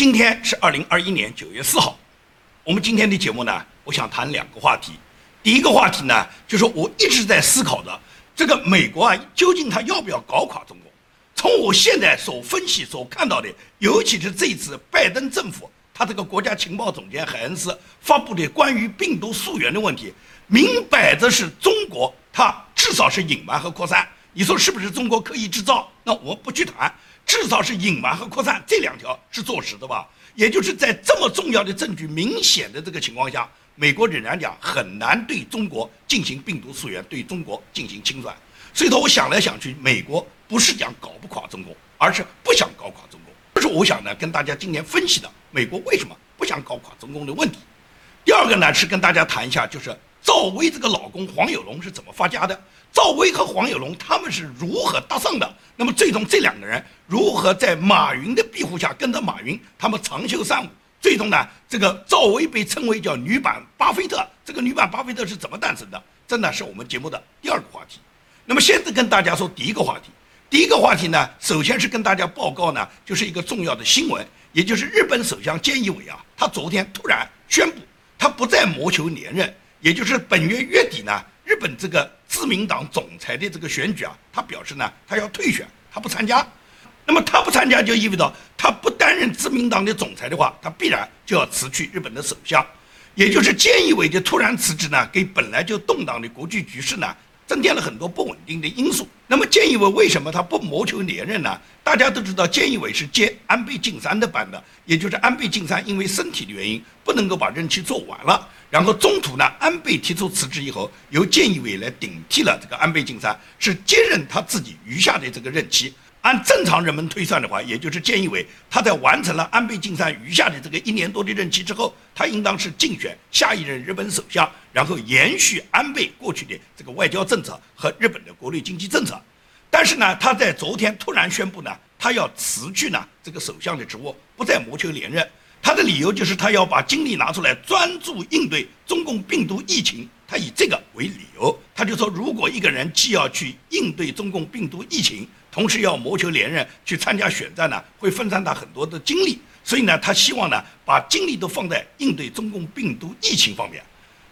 今天是二零二一年九月四号，我们今天的节目呢，我想谈两个话题。第一个话题呢，就是我一直在思考的，这个美国啊，究竟他要不要搞垮中国？从我现在所分析、所看到的，尤其是这次拜登政府他这个国家情报总监海恩斯发布的关于病毒溯源的问题，明摆着是中国，他至少是隐瞒和扩散。你说是不是中国刻意制造？那我不去谈，至少是隐瞒和扩散这两条是坐实的吧？也就是在这么重要的证据明显的这个情况下，美国仍然讲很难对中国进行病毒溯源，对中国进行清算。所以说，我想来想去，美国不是讲搞不垮中国，而是不想搞垮中国。这是我想呢跟大家今天分析的美国为什么不想搞垮中共的问题。第二个呢是跟大家谈一下，就是赵薇这个老公黄有龙是怎么发家的。赵薇和黄有龙他们是如何搭上的？那么最终这两个人如何在马云的庇护下跟着马云，他们长袖善舞？最终呢，这个赵薇被称为叫女版巴菲特。这个女版巴菲特是怎么诞生的？这呢是我们节目的第二个话题。那么现在跟大家说第一个话题。第一个话题呢，首先是跟大家报告呢，就是一个重要的新闻，也就是日本首相菅义伟啊，他昨天突然宣布，他不再谋求连任，也就是本月月底呢。日本这个自民党总裁的这个选举啊，他表示呢，他要退选，他不参加。那么他不参加就意味着他不担任自民党的总裁的话，他必然就要辞去日本的首相。也就是菅义伟的突然辞职呢，给本来就动荡的国际局势呢。增添了很多不稳定的因素。那么，菅义伟为什么他不谋求连任呢？大家都知道，菅义伟是接安倍晋三的班的，也就是安倍晋三因为身体的原因不能够把任期做完了，然后中途呢，安倍提出辞职以后，由菅义伟来顶替了这个安倍晋三，是接任他自己余下的这个任期。按正常人们推算的话，也就是建议为他在完成了安倍晋三余下的这个一年多的任期之后，他应当是竞选下一任日本首相，然后延续安倍过去的这个外交政策和日本的国内经济政策。但是呢，他在昨天突然宣布呢，他要辞去呢这个首相的职务，不再谋求连任。他的理由就是他要把精力拿出来专注应对中共病毒疫情。他以这个为理由，他就说，如果一个人既要去应对中共病毒疫情，同时要谋求连任去参加选战呢，会分散他很多的精力。所以呢，他希望呢，把精力都放在应对中共病毒疫情方面。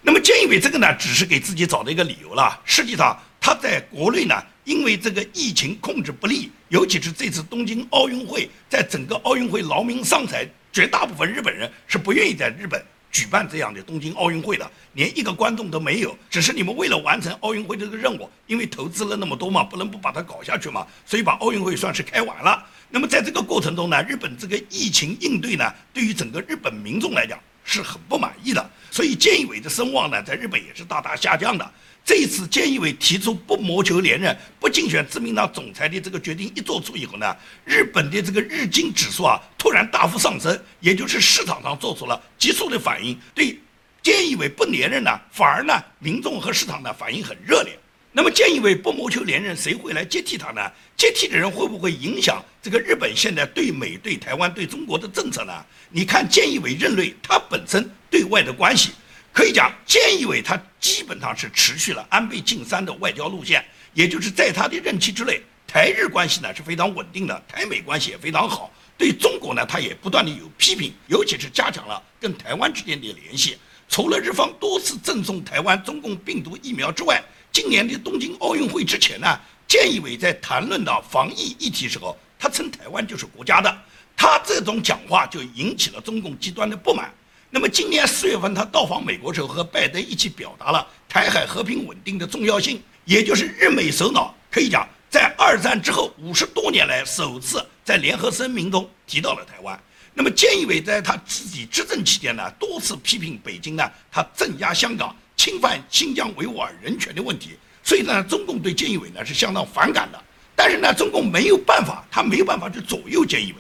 那么，菅义伟这个呢，只是给自己找的一个理由了。实际上，他在国内呢，因为这个疫情控制不力，尤其是这次东京奥运会，在整个奥运会劳民伤财，绝大部分日本人是不愿意在日本。举办这样的东京奥运会的，连一个观众都没有，只是你们为了完成奥运会这个任务，因为投资了那么多嘛，不能不把它搞下去嘛，所以把奥运会算是开完了。那么在这个过程中呢，日本这个疫情应对呢，对于整个日本民众来讲是很不满意的，所以菅义伟的声望呢，在日本也是大大下降的。这一次，菅义伟提出不谋求连任、不竞选自民党总裁的这个决定一做出以后呢，日本的这个日经指数啊突然大幅上升，也就是市场上做出了急速的反应。对菅义伟不连任呢，反而呢民众和市场呢反应很热烈。那么菅义伟不谋求连任，谁会来接替他呢？接替的人会不会影响这个日本现在对美、对台湾、对中国的政策呢？你看菅义伟任内，他本身对外的关系。可以讲，菅义伟他基本上是持续了安倍晋三的外交路线，也就是在他的任期之内，台日关系呢是非常稳定的，台美关系也非常好。对中国呢，他也不断的有批评，尤其是加强了跟台湾之间的联系。除了日方多次赠送台湾中共病毒疫苗之外，今年的东京奥运会之前呢，菅义伟在谈论到防疫议题时候，他称台湾就是国家的，他这种讲话就引起了中共极端的不满。那么今年四月份，他到访美国时候，和拜登一起表达了台海和平稳定的重要性，也就是日美首脑可以讲在二战之后五十多年来首次在联合声明中提到了台湾。那么菅义伟在他自己执政期间呢，多次批评北京呢，他镇压香港、侵犯新疆维吾尔人权的问题，所以呢，中共对菅义伟呢是相当反感的。但是呢，中共没有办法，他没有办法去左右菅义伟。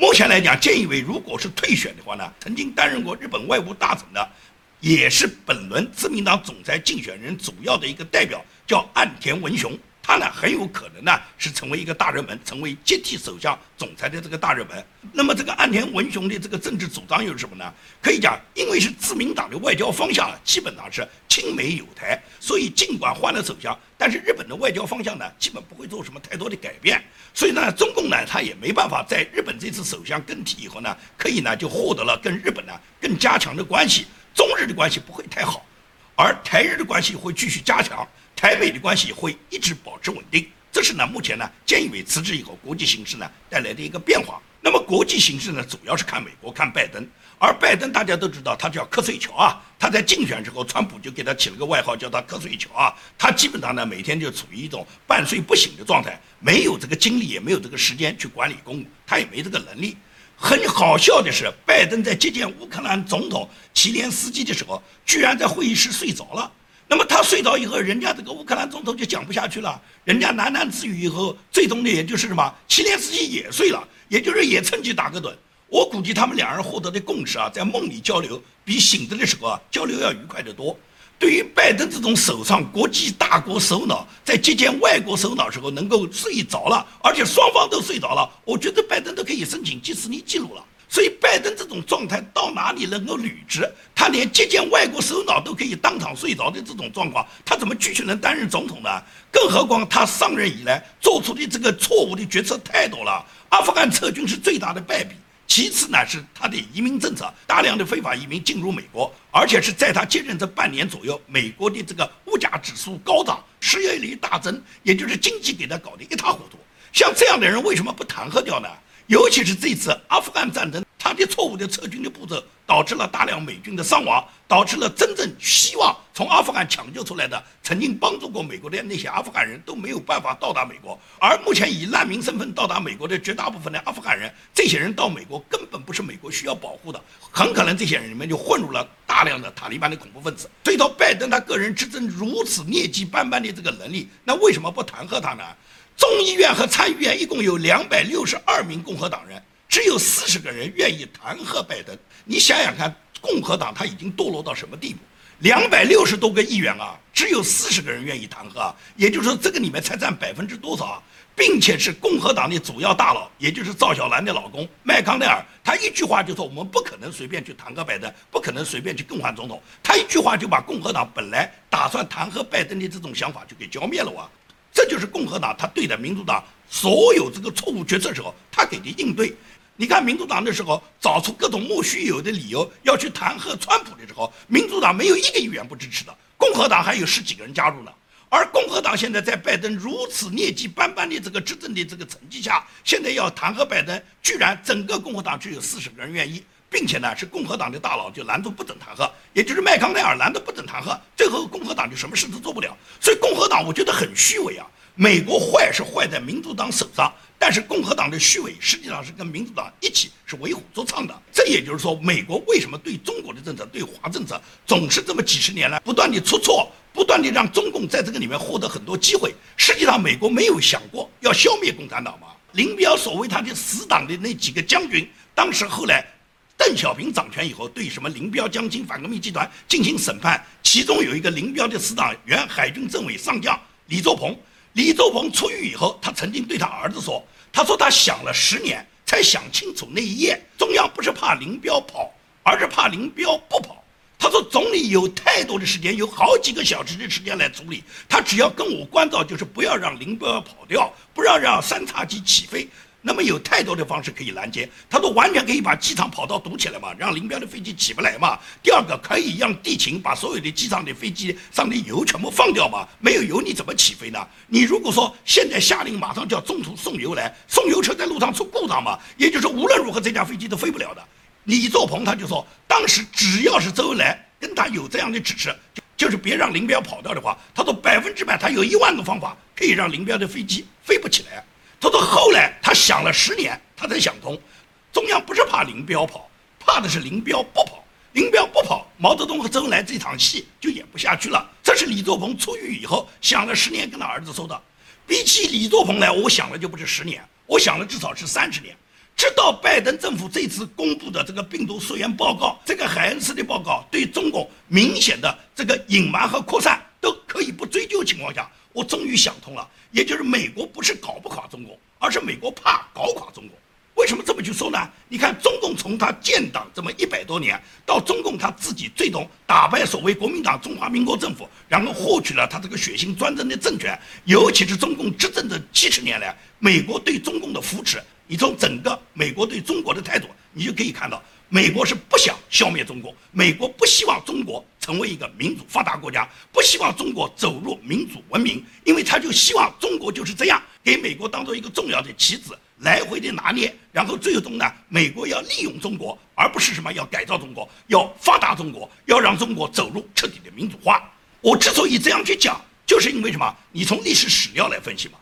目前来讲，菅义伟如果是退选的话呢，曾经担任过日本外务大臣的，也是本轮自民党总裁竞选人主要的一个代表，叫岸田文雄。他呢很有可能呢是成为一个大热门，成为接替首相总裁的这个大热门。那么这个岸田文雄的这个政治主张又是什么呢？可以讲，因为是自民党的外交方向基本上是亲美友台，所以尽管换了首相，但是日本的外交方向呢，基本不会做什么太多的改变。所以呢，中共呢，他也没办法在日本这次首相更替以后呢，可以呢就获得了跟日本呢更加强的关系。中日的关系不会太好，而台日的关系会继续加强，台美的关系会一直保持稳定。这是呢，目前呢，菅义伟辞职以后，国际形势呢带来的一个变化。那么国际形势呢，主要是看美国，看拜登。而拜登大家都知道，他叫瞌睡桥啊。他在竞选时候，川普就给他起了个外号，叫他瞌睡桥啊。他基本上呢，每天就处于一种半睡不醒的状态，没有这个精力，也没有这个时间去管理公务，他也没这个能力。很好笑的是，拜登在接见乌克兰总统齐连斯基的时候，居然在会议室睡着了。那么他睡着以后，人家这个乌克兰总统就讲不下去了，人家喃喃自语以后，最终的也就是什么，齐连斯基也睡了，也就是也趁机打个盹。我估计他们两人获得的共识啊，在梦里交流比醒着的时候啊交流要愉快得多。对于拜登这种手上国际大国首脑，在接见外国首脑时候能够睡着了，而且双方都睡着了，我觉得拜登都可以申请吉斯尼记录了。所以，拜登这种状态到哪里能够履职？他连接见外国首脑都可以当场睡着的这种状况，他怎么继续能担任总统呢？更何况他上任以来做出的这个错误的决策太多了。阿富汗撤军是最大的败笔，其次呢是他的移民政策，大量的非法移民进入美国，而且是在他接任这半年左右，美国的这个物价指数高涨，失业率大增，也就是经济给他搞得一塌糊涂。像这样的人为什么不弹劾掉呢？尤其是这次阿富汗战争，他的错误的撤军的步骤，导致了大量美军的伤亡，导致了真正希望从阿富汗抢救出来的、曾经帮助过美国的那些阿富汗人都没有办法到达美国。而目前以难民身份到达美国的绝大部分的阿富汗人，这些人到美国根本不是美国需要保护的，很可能这些人里面就混入了大量的塔利班的恐怖分子。所以，到拜登他个人执政如此劣迹斑斑的这个能力，那为什么不弹劾他呢？众议院和参议院一共有两百六十二名共和党人，只有四十个人愿意弹劾拜登。你想想看，共和党他已经堕落到什么地步？两百六十多个议员啊，只有四十个人愿意弹劾啊，也就是说，这个里面才占百分之多少啊？并且是共和党的主要大佬，也就是赵小兰的老公麦康奈尔，他一句话就说我们不可能随便去弹劾拜登，不可能随便去更换总统。他一句话就把共和党本来打算弹劾拜登的这种想法就给浇灭了哇！这就是共和党他对待民主党所有这个错误决策时候他给的应对。你看民主党的时候找出各种莫须有的理由要去弹劾川普的时候，民主党没有一个议员不支持的，共和党还有十几个人加入呢。而共和党现在在拜登如此劣迹斑斑的这个执政的这个成绩下，现在要弹劾拜登，居然整个共和党只有四十个人愿意。并且呢，是共和党的大佬就拦住不准弹劾，也就是麦康奈尔拦着不准弹劾，最后共和党就什么事都做不了。所以共和党我觉得很虚伪啊。美国坏是坏在民主党手上，但是共和党的虚伪实际上是跟民主党一起是为虎作伥的。这也就是说，美国为什么对中国的政策、对华政策总是这么几十年来不断的出错，不断的让中共在这个里面获得很多机会。实际上，美国没有想过要消灭共产党吗？林彪所谓他的死党的那几个将军，当时后来。邓小平掌权以后，对什么林彪、江青反革命集团进行审判，其中有一个林彪的死党，原海军政委上将李作鹏。李作鹏出狱以后，他曾经对他儿子说：“他说他想了十年，才想清楚那一夜，中央不是怕林彪跑，而是怕林彪不跑。他说总理有太多的时间，有好几个小时的时间来处理，他只要跟我关照，就是不要让林彪跑掉，不要让三叉戟起飞。”那么有太多的方式可以拦截，他说完全可以把机场跑道堵起来嘛，让林彪的飞机起不来嘛。第二个可以让地勤把所有的机场的飞机上的油全部放掉嘛，没有油你怎么起飞呢？你如果说现在下令马上就要中途送油来，送油车在路上出故障嘛，也就是说无论如何这架飞机都飞不了的。李作鹏他就说，当时只要是周恩来跟他有这样的指示，就是别让林彪跑掉的话，他说百分之百他有一万个方法可以让林彪的飞机飞不起来。他说：“后来他想了十年，他才想通，中央不是怕林彪跑，怕的是林彪不跑。林彪不跑，毛泽东和周恩来这场戏就演不下去了。这是李作鹏出狱以后想了十年跟他儿子说的。比起李作鹏来，我想了就不是十年，我想了至少是三十年。直到拜登政府这次公布的这个病毒溯源报告，这个海恩斯的报告对中共明显的这个隐瞒和扩散都可以不追究情况下。”我终于想通了，也就是美国不是搞不垮中国，而是美国怕搞垮中国。为什么这么去说呢？你看，中共从他建党这么一百多年，到中共他自己最终打败所谓国民党中华民国政府，然后获取了他这个血腥专政的政权，尤其是中共执政的七十年来，美国对中共的扶持，你从整个美国对中国的态度，你就可以看到，美国是不想消灭中国，美国不希望中国成为一个民主发达国家，不希望中国走入民主文明，因为他就希望中国就是这样，给美国当做一个重要的棋子。来回的拿捏，然后最终呢，美国要利用中国，而不是什么要改造中国，要发达中国，要让中国走入彻底的民主化。我之所以这样去讲，就是因为什么？你从历史史料来分析嘛。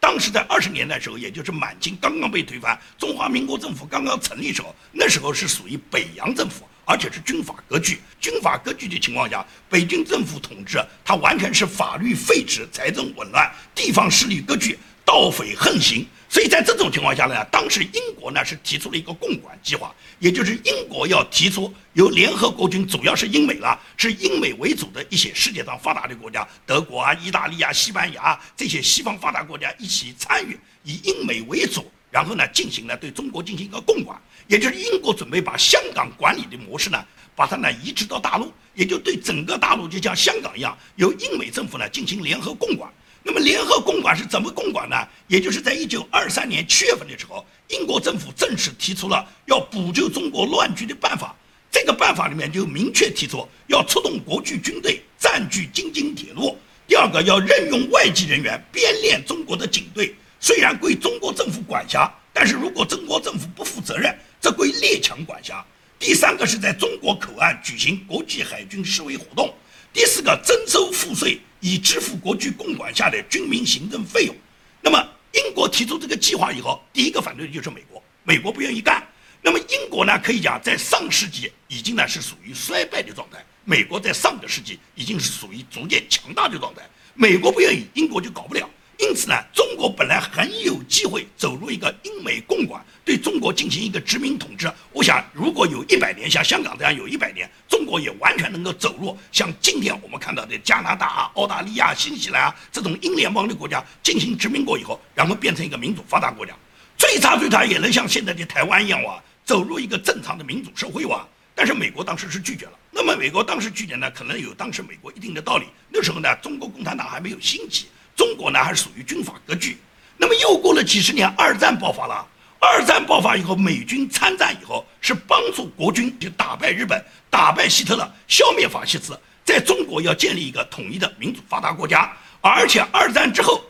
当时在二十年代时候，也就是满清刚刚被推翻，中华民国政府刚刚成立时候，那时候是属于北洋政府，而且是军阀割据。军阀割据的情况下，北京政府统治，它完全是法律废止，财政紊乱，地方势力割据，盗匪横行。所以在这种情况下呢，当时英国呢是提出了一个共管计划，也就是英国要提出由联合国军，主要是英美了，是英美为主的一些世界上发达的国家，德国啊、意大利啊、西班牙这些西方发达国家一起参与，以英美为主，然后呢进行了对中国进行一个共管，也就是英国准备把香港管理的模式呢，把它呢移植到大陆，也就对整个大陆就像香港一样，由英美政府呢进行联合共管。那么联合共管是怎么共管呢？也就是在一九二三年七月份的时候，英国政府正式提出了要补救中国乱局的办法。这个办法里面就明确提出要出动国际军队占据京津铁路。第二个要任用外籍人员编练中国的警队，虽然归中国政府管辖，但是如果中国政府不负责任，这归列强管辖。第三个是在中国口岸举行国际海军示威活动。第四个征收赋税。以支付国际共管下的军民行政费用。那么，英国提出这个计划以后，第一个反对的就是美国，美国不愿意干。那么，英国呢，可以讲在上世纪已经呢是属于衰败的状态，美国在上个世纪已经是属于逐渐强大的状态。美国不愿意，英国就搞不了。因此呢，中国本来很有机会走入一个英美共管，对中国进行一个殖民统治。我想，如果有一百年，像香港这样有一百年，中国也完全能够走入像今天我们看到的加拿大啊、澳大利亚、新西兰啊这种英联邦的国家进行殖民过以后，然后变成一个民主发达国家。最差最差也能像现在的台湾一样哇，走入一个正常的民主社会哇。但是美国当时是拒绝了。那么美国当时拒绝呢，可能有当时美国一定的道理。那时候呢，中国共产党还没有兴起。中国呢还是属于军阀割据，那么又过了几十年，二战爆发了。二战爆发以后，美军参战以后，是帮助国军就打败日本，打败希特勒，消灭法西斯，在中国要建立一个统一的民主发达国家。而且二战之后，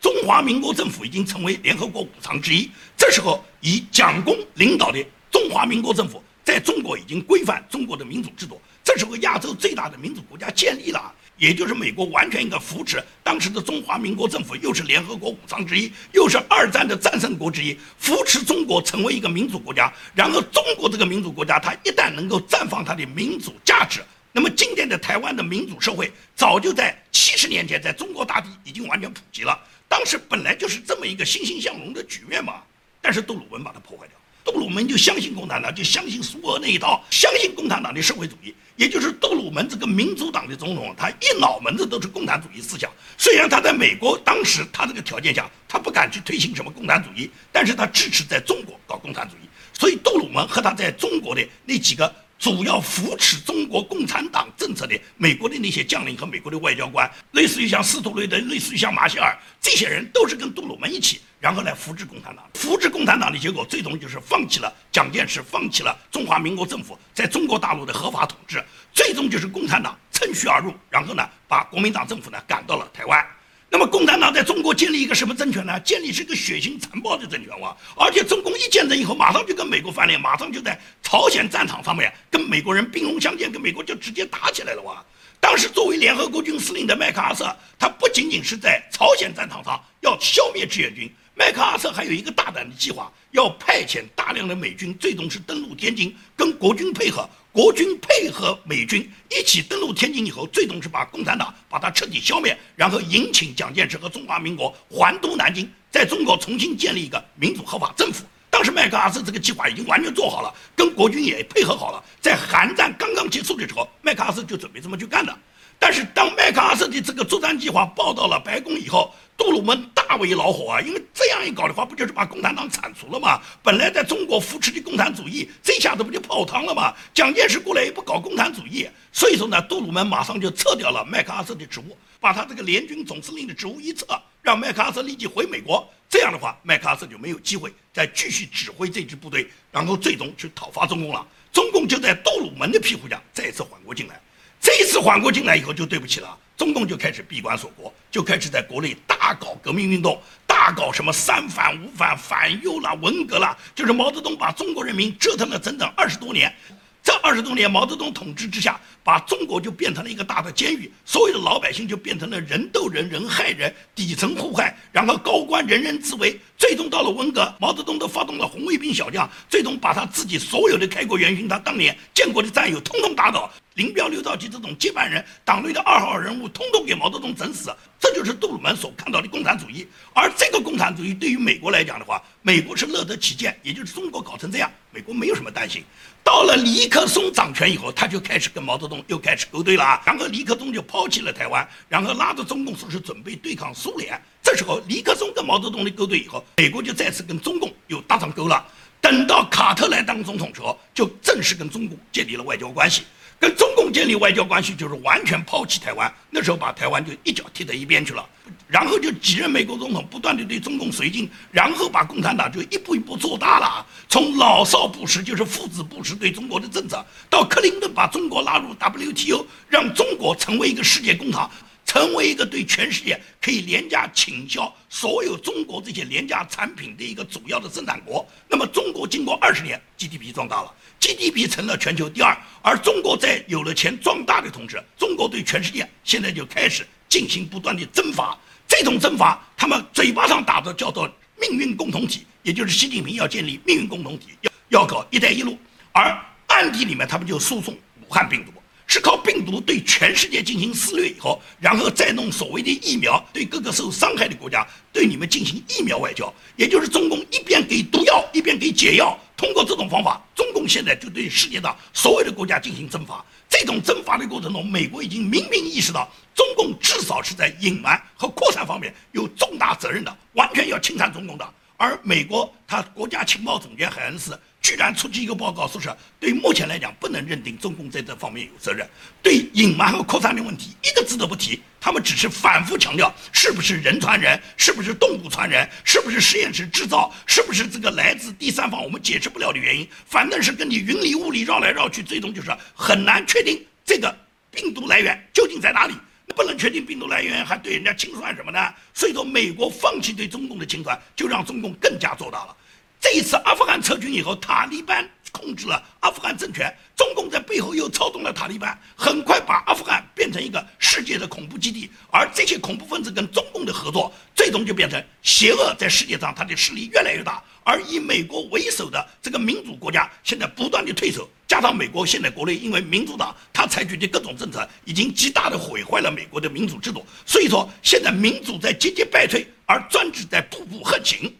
中华民国政府已经成为联合国五常之一。这时候，以蒋公领导的中华民国政府在中国已经规范中国的民主制度。这时候，亚洲最大的民主国家建立了。也就是美国完全应该扶持当时的中华民国政府，又是联合国五常之一，又是二战的战胜国之一，扶持中国成为一个民主国家。然后，中国这个民主国家，它一旦能够绽放它的民主价值，那么今天的台湾的民主社会早就在七十年前在中国大地已经完全普及了。当时本来就是这么一个欣欣向荣的局面嘛，但是杜鲁门把它破坏掉。杜鲁门就相信共产党，就相信苏俄那一套，相信共产党的社会主义。也就是杜鲁门这个民主党的总统，他一脑门子都是共产主义思想。虽然他在美国当时他这个条件下，他不敢去推行什么共产主义，但是他支持在中国搞共产主义。所以杜鲁门和他在中国的那几个。主要扶持中国共产党政策的美国的那些将领和美国的外交官，类似于像斯图雷登，类似于像马歇尔，这些人都是跟杜鲁门一起，然后来扶持共产党。扶持共产党的结果，最终就是放弃了蒋介石，放弃了中华民国政府在中国大陆的合法统治，最终就是共产党趁虚而入，然后呢，把国民党政府呢赶到了台湾。那么共产党在中国建立一个什么政权呢？建立是一个血腥残暴的政权哇！而且中共一建政以后，马上就跟美国翻脸，马上就在朝鲜战场上面跟美国人兵戎相见，跟美国就直接打起来了哇！当时作为联合国军司令的麦克阿瑟，他不仅仅是在朝鲜战场上要消灭志愿军。麦克阿瑟还有一个大胆的计划，要派遣大量的美军，最终是登陆天津，跟国军配合。国军配合美军一起登陆天津以后，最终是把共产党把它彻底消灭，然后迎请蒋介石和中华民国还都南京，在中国重新建立一个民主合法政府。当时麦克阿瑟这个计划已经完全做好了，跟国军也配合好了。在韩战刚刚结束的时候，麦克阿瑟就准备这么去干的。但是当麦克阿瑟的这个作战计划报到了白宫以后，杜鲁门大为恼火啊，因为这样一搞的话，不就是把共产党铲除了吗？本来在中国扶持的共产主义，这下子不就泡汤了吗？蒋介石过来也不搞共产主义，所以说呢，杜鲁门马上就撤掉了麦克阿瑟的职务，把他这个联军总司令的职务一撤，让麦克阿瑟立即回美国。这样的话，麦克阿瑟就没有机会再继续指挥这支部队，然后最终去讨伐中共了。中共就在杜鲁门的庇护下再次缓过劲来。这一次缓过劲来以后，就对不起了。中共就开始闭关锁国，就开始在国内大搞革命运动，大搞什么三反五反、反右了、文革了，就是毛泽东把中国人民折腾了整整二十多年。这二十多年，毛泽东统治之下，把中国就变成了一个大的监狱，所有的老百姓就变成了人斗人、人害人、底层互害，然后高官人人自危，最终到了文革，毛泽东都发动了红卫兵小将，最终把他自己所有的开国元勋，他当年建国的战友，通通打倒。林彪、刘少奇这种接班人，党内的二号人物，通通给毛泽东整死。这就是杜鲁门所看到的共产主义。而这个共产主义对于美国来讲的话，美国是乐得其见，也就是中国搞成这样，美国没有什么担心。到了尼克松掌权以后，他就开始跟毛泽东又开始勾兑了。然后尼克松就抛弃了台湾，然后拉着中共说是准备对抗苏联。这时候尼克松跟毛泽东的勾兑以后，美国就再次跟中共又搭上钩了。等到卡特来当总统时候，就正式跟中共建立了外交关系。跟中共建立外交关系，就是完全抛弃台湾。那时候把台湾就一脚踢到一边去了，然后就几任美国总统不断的对中共绥靖，然后把共产党就一步一步做大了。从老少布什就是父子布什对中国的政策，到克林顿把中国拉入 WTO，让中国成为一个世界工厂。成为一个对全世界可以廉价倾销所有中国这些廉价产品的一个主要的生产国，那么中国经过二十年 GDP 壮大了，GDP 成了全球第二，而中国在有了钱壮大的同时，中国对全世界现在就开始进行不断的征伐，这种征伐他们嘴巴上打的叫做命运共同体，也就是习近平要建立命运共同体，要要搞一带一路，而暗地里面他们就输送武汉病毒。是靠病毒对全世界进行肆虐以后，然后再弄所谓的疫苗，对各个受伤害的国家，对你们进行疫苗外交，也就是中共一边给毒药，一边给解药。通过这种方法，中共现在就对世界上所有的国家进行征伐。这种征伐的过程中，美国已经明明意识到，中共至少是在隐瞒和扩散方面有重大责任的，完全要清算中共的。而美国，他国家情报总监海恩斯。居然出具一个报告，说是对目前来讲不能认定中共在这方面有责任，对隐瞒和扩散的问题一个字都不提，他们只是反复强调是不是人传人，是不是动物传人，是不是实验室制造，是不是这个来自第三方我们解释不了的原因，反正是跟你云里雾里绕来绕去，最终就是很难确定这个病毒来源究竟在哪里，不能确定病毒来源还对人家清算什么呢？所以说美国放弃对中共的清算，就让中共更加做大了。这一次阿富汗撤军以后，塔利班控制了阿富汗政权，中共在背后又操纵了塔利班，很快把阿富汗变成一个世界的恐怖基地。而这些恐怖分子跟中共的合作，最终就变成邪恶在世界上它的势力越来越大。而以美国为首的这个民主国家现在不断的退守，加上美国现在国内因为民主党他采取的各种政策，已经极大的毁坏了美国的民主制度。所以说，现在民主在节节败退，而专制在步步横行。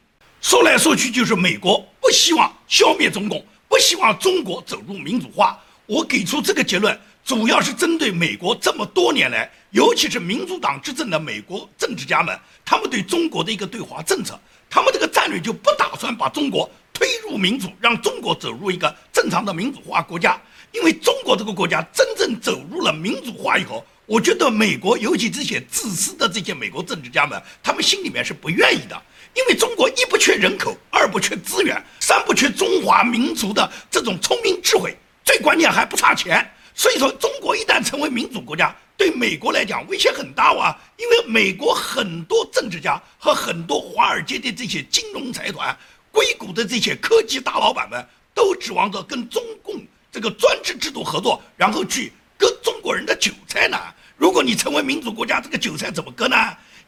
说来说去就是美国不希望消灭中共，不希望中国走入民主化。我给出这个结论，主要是针对美国这么多年来，尤其是民主党执政的美国政治家们，他们对中国的一个对华政策，他们这个战略就不打算把中国推入民主，让中国走入一个正常的民主化国家。因为中国这个国家真正走入了民主化以后，我觉得美国尤其这些自私的这些美国政治家们，他们心里面是不愿意的。因为中国一不缺人口，二不缺资源，三不缺中华民族的这种聪明智慧，最关键还不差钱。所以说，中国一旦成为民主国家，对美国来讲威胁很大哇。因为美国很多政治家和很多华尔街的这些金融财团、硅谷的这些科技大老板们，都指望着跟中共这个专制制度合作，然后去割中国人的韭菜呢。如果你成为民主国家，这个韭菜怎么割呢？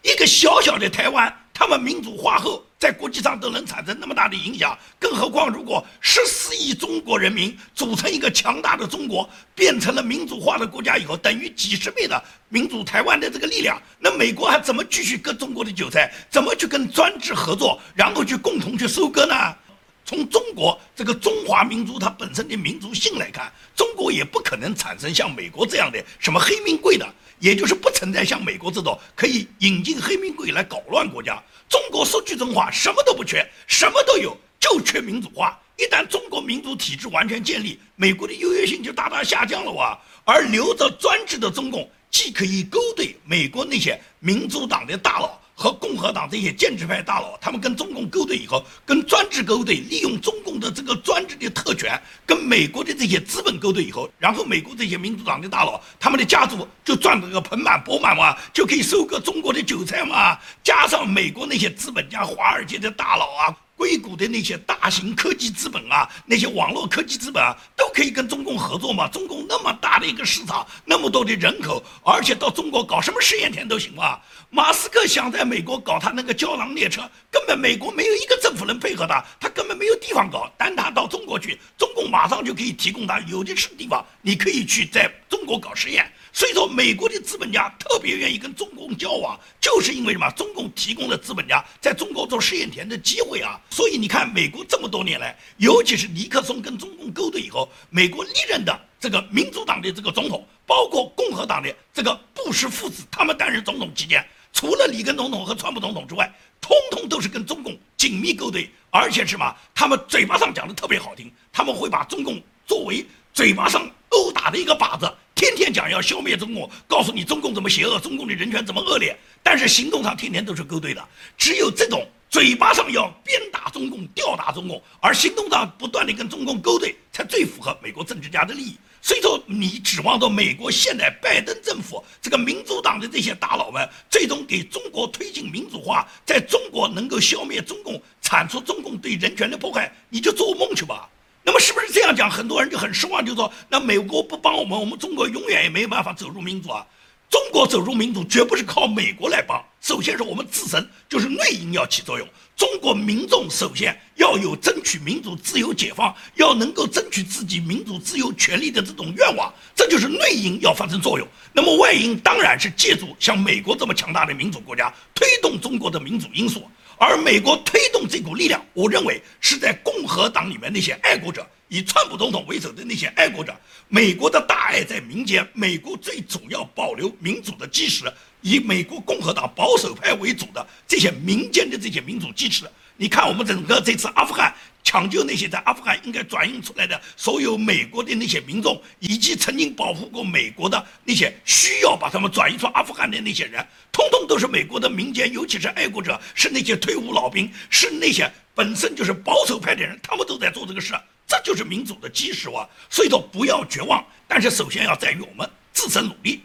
一个小小的台湾。他们民主化后，在国际上都能产生那么大的影响，更何况如果十四亿中国人民组成一个强大的中国，变成了民主化的国家以后，等于几十倍的民主台湾的这个力量，那美国还怎么继续割中国的韭菜？怎么去跟专制合作，然后去共同去收割呢？从中国这个中华民族它本身的民族性来看，中国也不可能产生像美国这样的什么黑名贵的。也就是不存在像美国这种可以引进黑名贵来搞乱国家。中国说句真话，什么都不缺，什么都有，就缺民主化。一旦中国民主体制完全建立，美国的优越性就大大下降了哇！而留着专制的中共，既可以勾兑美国那些民主党的大佬。和共和党这些建制派大佬，他们跟中共勾兑以后，跟专制勾兑，利用中共的这个专制的特权，跟美国的这些资本勾兑以后，然后美国这些民主党的大佬，他们的家族就赚得个盆满钵满嘛，就可以收割中国的韭菜嘛。加上美国那些资本家、华尔街的大佬啊。硅谷的那些大型科技资本啊，那些网络科技资本啊，可以跟中共合作吗。中共那么大的一个市场，那么多的人口，而且到中国搞什么试验田都行嘛。马斯克想在美国搞他那个胶囊列车，根本美国没有一个政府能配合他，他根本没有地方搞。但他到中国去，中共马上就可以提供他有的是地方，你可以去在中国搞实验。所以说，美国的资本家特别愿意跟中共交往，就是因为什么？中共提供了资本家在中国做试验田的机会啊！所以你看，美国这么多年来，尤其是尼克松跟中共勾兑以后，美国历任的这个民主党的这个总统，包括共和党的这个布什父子，他们担任总统期间，除了里根总统和川普总统之外，通通都是跟中共紧密勾兑，而且什么？他们嘴巴上讲的特别好听，他们会把中共作为嘴巴上殴打的一个靶子。天天讲要消灭中共，告诉你中共怎么邪恶，中共的人权怎么恶劣，但是行动上天天都是勾兑的。只有这种嘴巴上要鞭打中共、吊打中共，而行动上不断的跟中共勾兑，才最符合美国政治家的利益。所以说，你指望着美国现在拜登政府这个民主党的这些大佬们，最终给中国推进民主化，在中国能够消灭中共、铲除中共对人权的迫害，你就做梦去吧。那么是不是这样讲？很多人就很失望，就说那美国不帮我们，我们中国永远也没有办法走入民主啊！中国走入民主绝不是靠美国来帮，首先是我们自身就是内因要起作用。中国民众首先要有争取民主自由解放，要能够争取自己民主自由权利的这种愿望，这就是内因要发生作用。那么外因当然是借助像美国这么强大的民主国家推动中国的民主因素。而美国推动这股力量，我认为是在共和党里面那些爱国者，以川普总统为首的那些爱国者。美国的大爱在民间，美国最主要保留民主的基石，以美国共和党保守派为主的这些民间的这些民主基石。你看，我们整个这次阿富汗。抢救那些在阿富汗应该转运出来的所有美国的那些民众，以及曾经保护过美国的那些需要把他们转移出阿富汗的那些人，通通都是美国的民间，尤其是爱国者，是那些退伍老兵，是那些本身就是保守派的人，他们都在做这个事，这就是民主的基石啊！所以说不要绝望，但是首先要在于我们自身努力。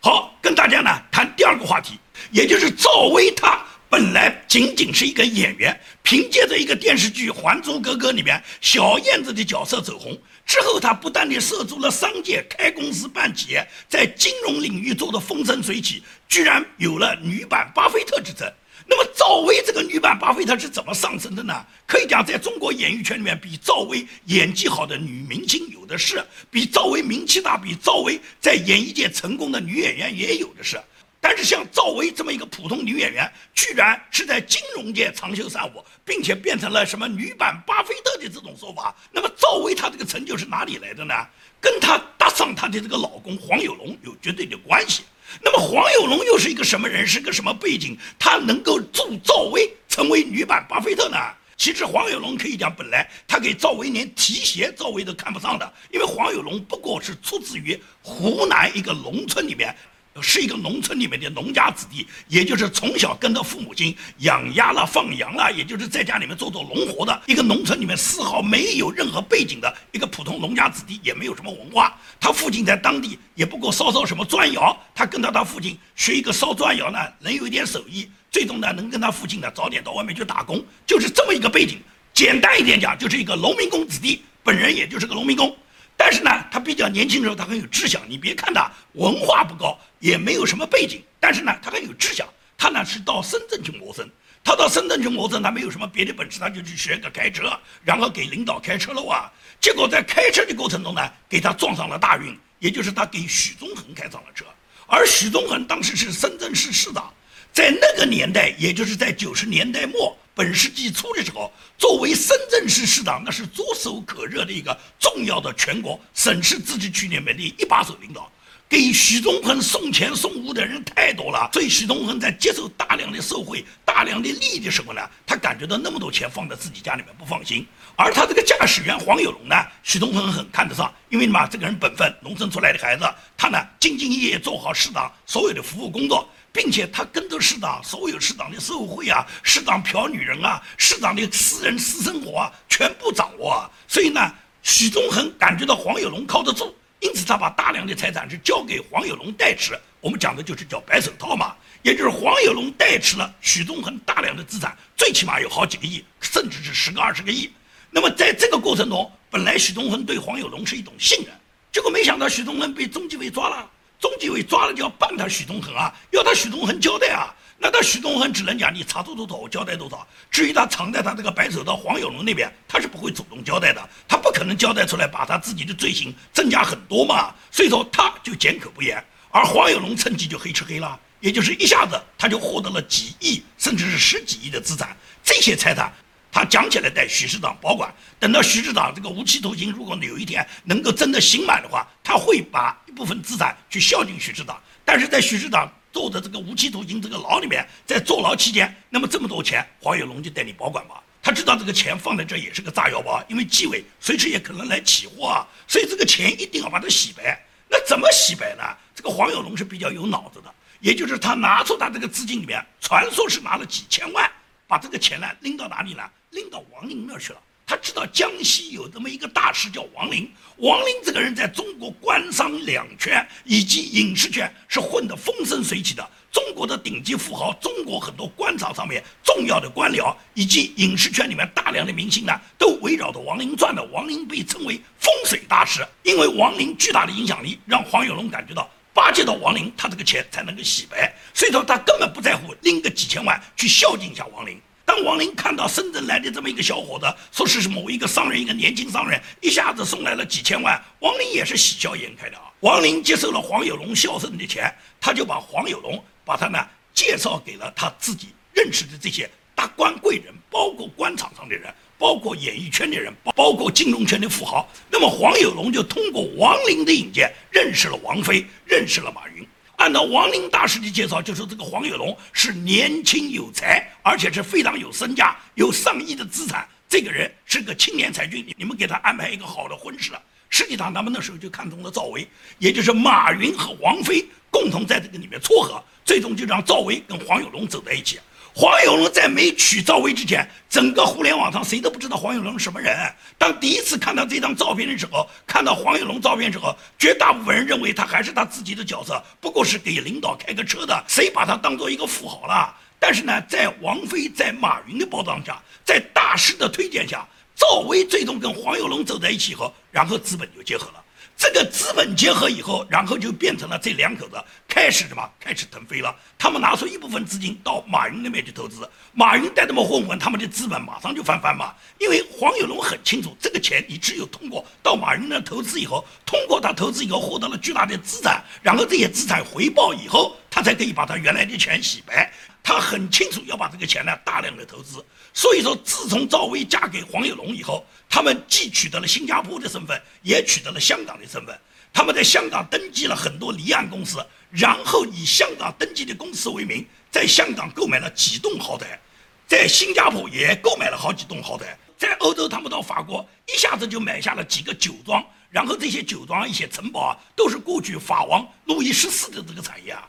好，跟大家呢谈第二个话题，也就是赵薇她。本来仅仅是一个演员，凭借着一个电视剧《还珠格格》里面小燕子的角色走红之后，她不断地涉足了商界，开公司办企业，在金融领域做得风生水起，居然有了女版巴菲特之称。那么赵薇这个女版巴菲特是怎么上升的呢？可以讲，在中国演艺圈里面，比赵薇演技好的女明星有的是，比赵薇名气大、比赵薇在演艺界成功的女演员也有的是。但是像赵薇这么一个普通女演员，居然是在金融界长袖善舞，并且变成了什么女版巴菲特的这种说法。那么赵薇她这个成就是哪里来的呢？跟她搭上她的这个老公黄有龙有绝对的关系。那么黄有龙又是一个什么人？是个什么背景？他能够助赵薇成为女版巴菲特呢？其实黄有龙可以讲，本来他给赵薇连提鞋赵薇都看不上的，因为黄有龙不过是出自于湖南一个农村里面。是一个农村里面的农家子弟，也就是从小跟着父母亲养鸭了、放羊了，也就是在家里面做做农活的一个农村里面丝毫没有任何背景的一个普通农家子弟，也没有什么文化。他父亲在当地也不过烧烧什么砖窑，他跟着他父亲学一个烧砖窑呢，能有一点手艺，最终呢能跟他父亲呢早点到外面去打工，就是这么一个背景。简单一点讲，就是一个农民工子弟，本人也就是个农民工。但是呢，他比较年轻的时候，他很有志向。你别看他文化不高，也没有什么背景，但是呢，他很有志向。他呢是到深圳去谋生。他到深圳去谋生，他没有什么别的本事，他就去学个开车，然后给领导开车了啊。结果在开车的过程中呢，给他撞上了大运，也就是他给许宗衡开上了车。而许宗衡当时是深圳市市长，在那个年代，也就是在九十年代末。本世纪初的时候，作为深圳市市长，那是唾手可热的一个重要的全国省市自治区里面的一把手领导。给许宗衡送钱送物的人太多了，所以许宗衡在接受大量的受贿、大量的利益的时候呢，他感觉到那么多钱放在自己家里面不放心。而他这个驾驶员黄有龙呢，许宗衡很看得上，因为嘛，这个人本分，农村出来的孩子，他呢兢兢业业做好市长所有的服务工作，并且他跟着市长所有市长的受贿啊，市长嫖女人啊，市长的私人私生活啊，全部掌握。所以呢，许宗衡感觉到黄有龙靠得住，因此他把大量的财产是交给黄有龙代持。我们讲的就是叫白手套嘛，也就是黄有龙代持了许宗衡大量的资产，最起码有好几个亿，甚至是十个二十个亿。那么在这个过程中，本来许宗衡对黄有龙是一种信任，结果没想到许宗衡被中纪委抓了，中纪委抓了就要办他许宗衡啊，要他许宗衡交代啊，那他许宗衡只能讲你查出多少我交代多少，至于他藏在他这个白手套黄有龙那边，他是不会主动交代的，他不可能交代出来把他自己的罪行增加很多嘛，所以说他就缄口不言，而黄有龙趁机就黑吃黑了，也就是一下子他就获得了几亿甚至是十几亿的资产，这些财产。他讲起来带许市长保管，等到许市长这个无期徒刑如果有一天能够真的刑满的话，他会把一部分资产去孝敬许市长。但是在许市长坐的这个无期徒刑这个牢里面，在坐牢期间，那么这么多钱，黄有龙就带你保管吧。他知道这个钱放在这也是个炸药包，因为纪委随时也可能来起货啊，所以这个钱一定要把它洗白。那怎么洗白呢？这个黄有龙是比较有脑子的，也就是他拿出他这个资金里面，传说是拿了几千万，把这个钱呢拎到哪里呢？拎到王林那儿去了。他知道江西有这么一个大师叫王林，王林这个人在中国官商两圈以及影视圈是混得风生水起的。中国的顶级富豪，中国很多官场上面重要的官僚，以及影视圈里面大量的明星呢，都围绕着王林转的。王林被称为风水大师，因为王林巨大的影响力，让黄有龙感觉到巴结到王林，他这个钱才能够洗白。所以说他根本不在乎拎个几千万去孝敬一下王林。当王林看到深圳来的这么一个小伙子，说是某一个商人，一个年轻商人，一下子送来了几千万，王林也是喜笑颜开的啊。王林接受了黄有龙孝顺的钱，他就把黄有龙把他呢介绍给了他自己认识的这些达官贵人，包括官场上的人，包括演艺圈的人，包括金融圈的富豪。那么黄有龙就通过王林的引荐，认识了王菲，认识了马云。按照王林大师的介绍，就说这个黄有龙是年轻有才，而且是非常有身价，有上亿的资产。这个人是个青年才俊，你们给他安排一个好的婚事。实际上，他们那时候就看中了赵薇，也就是马云和王菲共同在这个里面撮合，最终就让赵薇跟黄有龙走在一起。黄有龙在没娶赵薇之前，整个互联网上谁都不知道黄有龙是什么人。当第一次看到这张照片的时候，看到黄有龙照片的时候，绝大部分人认为他还是他自己的角色，不过是给领导开个车的，谁把他当做一个富豪了？但是呢，在王菲、在马云的包装下，在大师的推荐下，赵薇最终跟黄有龙走在一起后，然后资本就结合了。这个资本结合以后，然后就变成了这两口子开始什么？开始腾飞了。他们拿出一部分资金到马云那边去投资，马云带他们混混，他们的资本马上就翻番嘛。因为黄有龙很清楚，这个钱你只有通过到马云那投资以后，通过他投资以后获得了巨大的资产，然后这些资产回报以后，他才可以把他原来的钱洗白。他很清楚要把这个钱呢大量的投资。所以说，自从赵薇嫁给黄有龙以后，他们既取得了新加坡的身份，也取得了香港的身份。他们在香港登记了很多离岸公司，然后以香港登记的公司为名，在香港购买了几栋豪宅，在新加坡也购买了好几栋豪宅。在欧洲，他们到法国一下子就买下了几个酒庄，然后这些酒庄、一些城堡啊，都是过去法王路易十四的这个产业啊。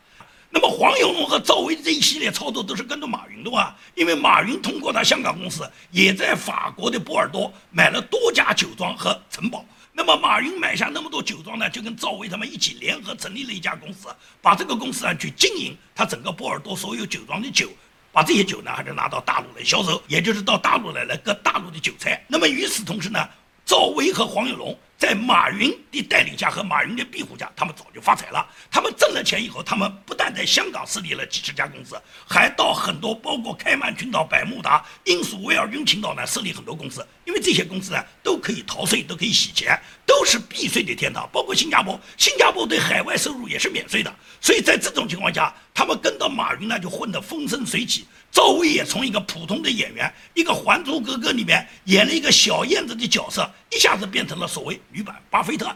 那么黄有龙和赵薇这一系列操作都是跟着马云的啊？因为马云通过他香港公司，也在法国的波尔多买了多家酒庄和城堡。那么马云买下那么多酒庄呢，就跟赵薇他们一起联合成立了一家公司，把这个公司啊去经营他整个波尔多所有酒庄的酒，把这些酒呢还是拿到大陆来销售，也就是到大陆来来割大陆的韭菜。那么与此同时呢，赵薇和黄有龙。在马云的带领下和马云的庇护下，他们早就发财了。他们挣了钱以后，他们不但在香港设立了几十家公司，还到很多包括开曼群岛、百慕达、英属维尔军群岛呢设立很多公司。因为这些公司呢都可以逃税，都可以洗钱，是避税的天堂。包括新加坡，新加坡对海外收入也是免税的。所以在这种情况下，他们跟到马云呢就混得风生水起。赵薇也从一个普通的演员，一个《还珠格格》里面演了一个小燕子的角色，一下子变成了所谓女版巴菲特，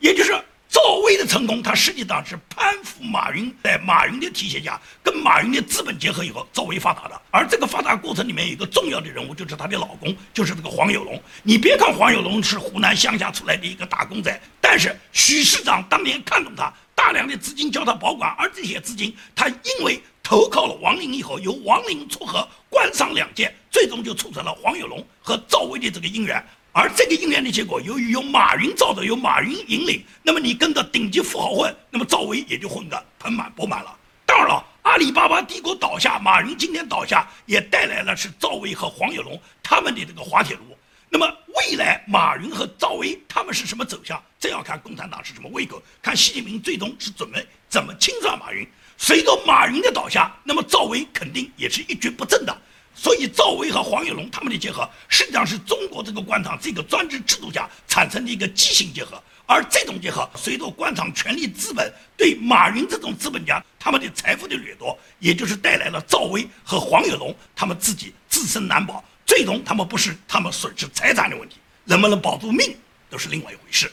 也就是赵薇的成功，他实际上是攀附马云，在马云的提携下，跟马云的资本结合以后，赵薇发达的。而这个发达过程里面有一个重要的人物，就是她的老公，就是这个黄有龙。你别看黄有龙是湖南乡下出来的一个打工仔，但是许市长当年看中他，大量的资金叫他保管，而这些资金他因为投靠了王林以后，由王林撮合官商两界，最终就促成了黄有龙和赵薇的这个姻缘。而这个姻缘的结果，由于有马云罩着，有马云引领，那么你跟着顶级富豪混，那么赵薇也就混得盆满钵满了。当然了，阿里巴巴帝国倒下，马云今天倒下，也带来了是赵薇和黄有龙他们的这个滑铁卢。那么未来马云和赵薇他们是什么走向？这要看共产党是什么胃口，看习近平最终是准备怎么清算马云。随着马云的倒下，那么赵薇肯定也是一蹶不振的。所以赵薇和黄有龙他们的结合，实际上是中国这个官场这个专制制度下产生的一个畸形结合。而这种结合，随着官场权力资本对马云这种资本家他们的财富的掠夺，也就是带来了赵薇和黄有龙他们自己自身难保。最终，他们不是他们损失财产的问题，能不能保住命都是另外一回事。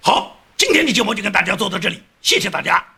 好，今天的节目就跟大家做到这里，谢谢大家。